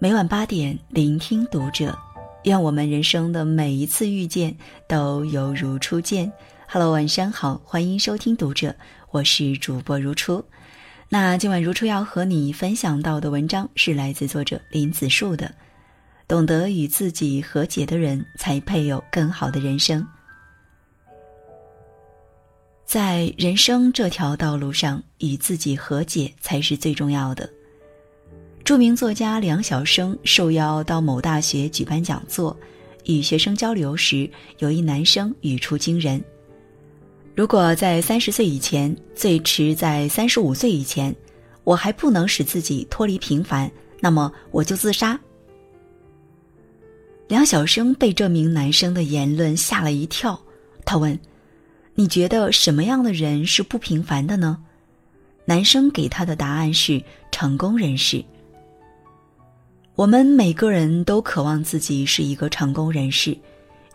每晚八点，聆听读者。愿我们人生的每一次遇见都犹如初见。Hello，晚上好，欢迎收听读者，我是主播如初。那今晚如初要和你分享到的文章是来自作者林子树的。懂得与自己和解的人，才配有更好的人生。在人生这条道路上，与自己和解才是最重要的。著名作家梁晓声受邀到某大学举办讲座，与学生交流时，有一男生语出惊人：“如果在三十岁以前，最迟在三十五岁以前，我还不能使自己脱离平凡，那么我就自杀。”梁晓声被这名男生的言论吓了一跳，他问：“你觉得什么样的人是不平凡的呢？”男生给他的答案是：成功人士。我们每个人都渴望自己是一个成功人士，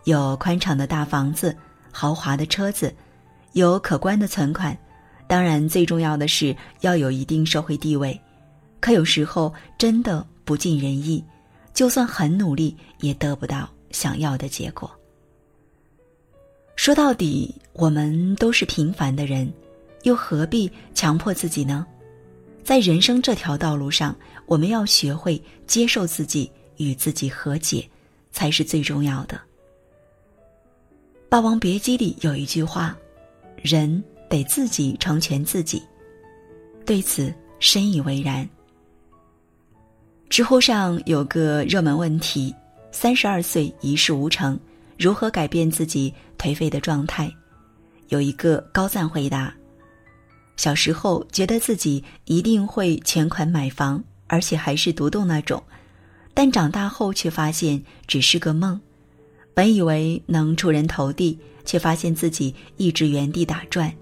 有宽敞的大房子、豪华的车子，有可观的存款，当然最重要的是要有一定社会地位。可有时候真的不尽人意，就算很努力也得不到想要的结果。说到底，我们都是平凡的人，又何必强迫自己呢？在人生这条道路上，我们要学会接受自己，与自己和解，才是最重要的。《霸王别姬》里有一句话：“人得自己成全自己。”对此深以为然。知乎上有个热门问题：“三十二岁一事无成，如何改变自己颓废的状态？”有一个高赞回答。小时候觉得自己一定会全款买房，而且还是独栋那种，但长大后却发现只是个梦。本以为能出人头地，却发现自己一直原地打转。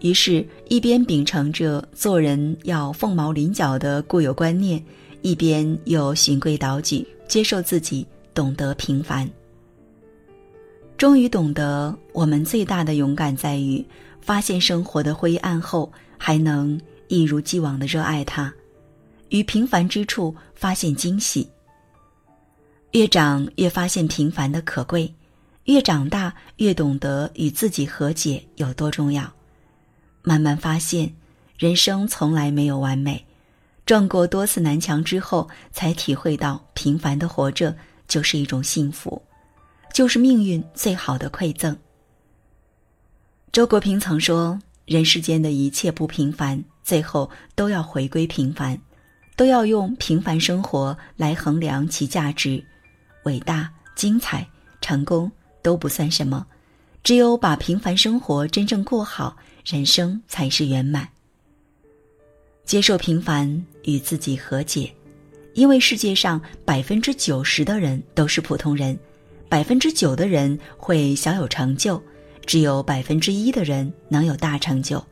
于是，一边秉承着做人要凤毛麟角的固有观念，一边又循规蹈矩，接受自己，懂得平凡。终于懂得，我们最大的勇敢在于。发现生活的灰暗后，还能一如既往的热爱它，于平凡之处发现惊喜。越长越发现平凡的可贵，越长大越懂得与自己和解有多重要。慢慢发现，人生从来没有完美，撞过多次南墙之后，才体会到平凡的活着就是一种幸福，就是命运最好的馈赠。周国平曾说：“人世间的一切不平凡，最后都要回归平凡，都要用平凡生活来衡量其价值。伟大、精彩、成功都不算什么，只有把平凡生活真正过好，人生才是圆满。接受平凡，与自己和解，因为世界上百分之九十的人都是普通人，百分之九的人会小有成就。”只有百分之一的人能有大成就。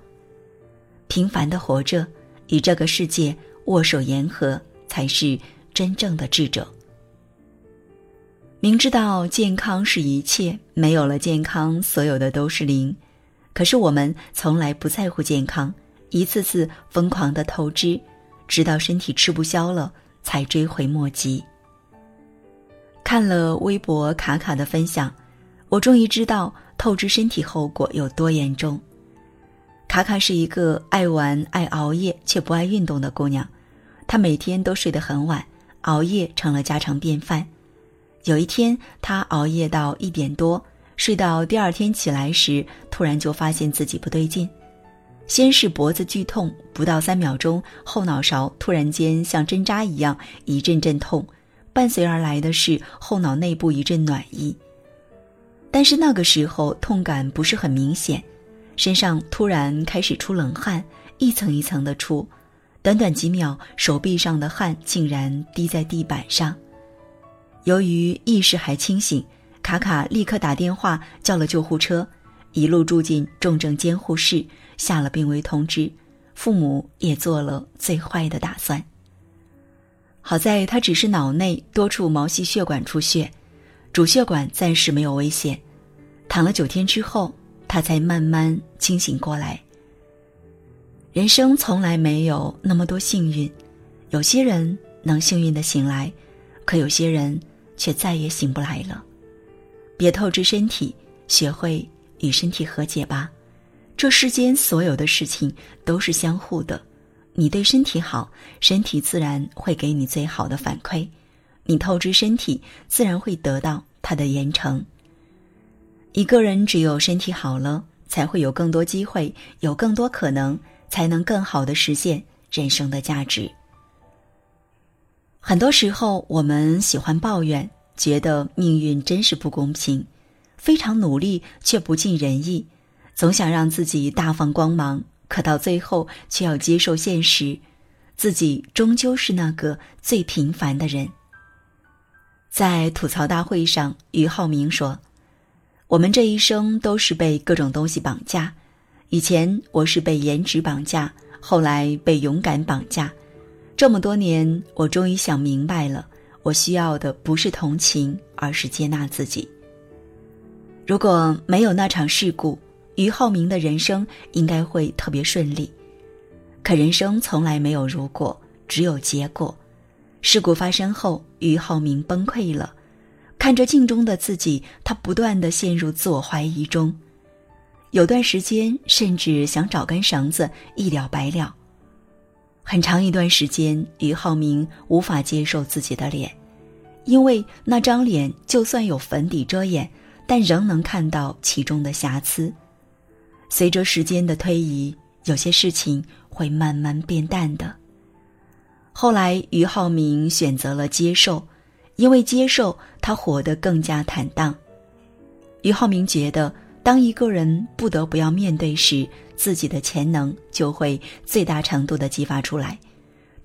平凡的活着，与这个世界握手言和，才是真正的智者。明知道健康是一切，没有了健康，所有的都是零。可是我们从来不在乎健康，一次次疯狂的透支，直到身体吃不消了，才追悔莫及。看了微博卡卡的分享，我终于知道。透支身体后果有多严重？卡卡是一个爱玩、爱熬夜却不爱运动的姑娘，她每天都睡得很晚，熬夜成了家常便饭。有一天，她熬夜到一点多，睡到第二天起来时，突然就发现自己不对劲，先是脖子剧痛，不到三秒钟，后脑勺突然间像针扎一样一阵阵痛，伴随而来的是后脑内部一阵暖意。但是那个时候痛感不是很明显，身上突然开始出冷汗，一层一层的出，短短几秒，手臂上的汗竟然滴在地板上。由于意识还清醒，卡卡立刻打电话叫了救护车，一路住进重症监护室，下了病危通知，父母也做了最坏的打算。好在他只是脑内多处毛细血管出血。主血管暂时没有危险，躺了九天之后，他才慢慢清醒过来。人生从来没有那么多幸运，有些人能幸运的醒来，可有些人却再也醒不来了。别透支身体，学会与身体和解吧。这世间所有的事情都是相互的，你对身体好，身体自然会给你最好的反馈；你透支身体，自然会得到他的严惩。一个人只有身体好了，才会有更多机会，有更多可能，才能更好的实现人生的价值。很多时候，我们喜欢抱怨，觉得命运真是不公平，非常努力却不尽人意，总想让自己大放光芒，可到最后却要接受现实，自己终究是那个最平凡的人。在吐槽大会上，俞灏明说。我们这一生都是被各种东西绑架，以前我是被颜值绑架，后来被勇敢绑架。这么多年，我终于想明白了，我需要的不是同情，而是接纳自己。如果没有那场事故，俞灏明的人生应该会特别顺利。可人生从来没有如果，只有结果。事故发生后，俞灏明崩溃了。看着镜中的自己，他不断的陷入自我怀疑中，有段时间甚至想找根绳子一了百了。很长一段时间，俞灏明无法接受自己的脸，因为那张脸就算有粉底遮掩，但仍能看到其中的瑕疵。随着时间的推移，有些事情会慢慢变淡的。后来，俞灏明选择了接受。因为接受，他活得更加坦荡。俞灏明觉得，当一个人不得不要面对时，自己的潜能就会最大程度的激发出来。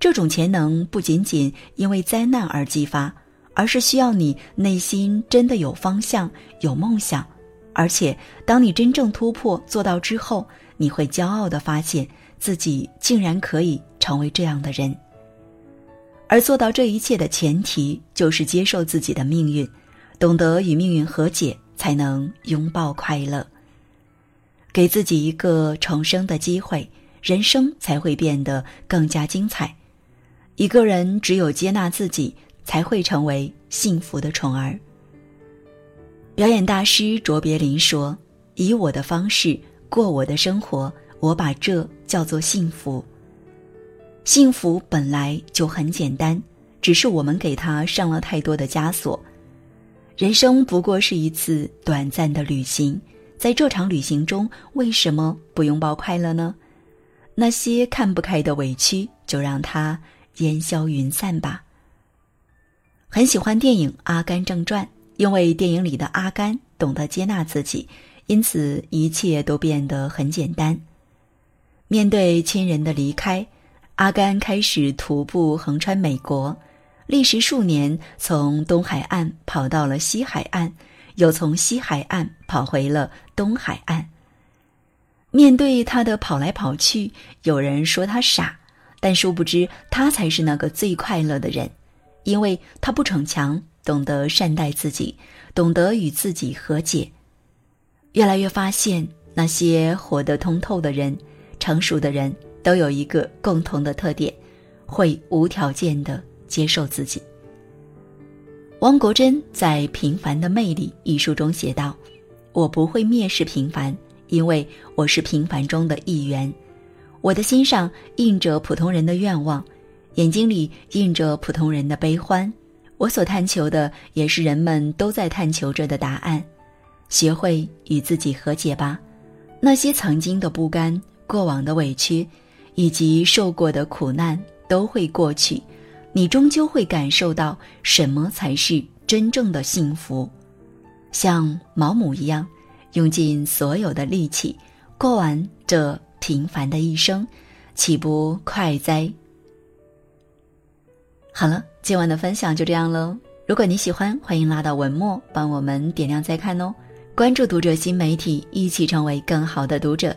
这种潜能不仅仅因为灾难而激发，而是需要你内心真的有方向、有梦想。而且，当你真正突破做到之后，你会骄傲的发现自己竟然可以成为这样的人。而做到这一切的前提，就是接受自己的命运，懂得与命运和解，才能拥抱快乐。给自己一个重生的机会，人生才会变得更加精彩。一个人只有接纳自己，才会成为幸福的宠儿。表演大师卓别林说：“以我的方式过我的生活，我把这叫做幸福。”幸福本来就很简单，只是我们给它上了太多的枷锁。人生不过是一次短暂的旅行，在这场旅行中，为什么不拥抱快乐呢？那些看不开的委屈，就让它烟消云散吧。很喜欢电影《阿甘正传》，因为电影里的阿甘懂得接纳自己，因此一切都变得很简单。面对亲人的离开。阿甘开始徒步横穿美国，历时数年，从东海岸跑到了西海岸，又从西海岸跑回了东海岸。面对他的跑来跑去，有人说他傻，但殊不知他才是那个最快乐的人，因为他不逞强，懂得善待自己，懂得与自己和解。越来越发现，那些活得通透的人，成熟的人。都有一个共同的特点，会无条件的接受自己。汪国真在《平凡的魅力》一书中写道：“我不会蔑视平凡，因为我是平凡中的一员。我的心上印着普通人的愿望，眼睛里印着普通人的悲欢。我所探求的，也是人们都在探求着的答案。学会与自己和解吧，那些曾经的不甘，过往的委屈。”以及受过的苦难都会过去，你终究会感受到什么才是真正的幸福。像毛姆一样，用尽所有的力气过完这平凡的一生，岂不快哉？好了，今晚的分享就这样喽。如果你喜欢，欢迎拉到文末帮我们点亮再看哦。关注读者新媒体，一起成为更好的读者。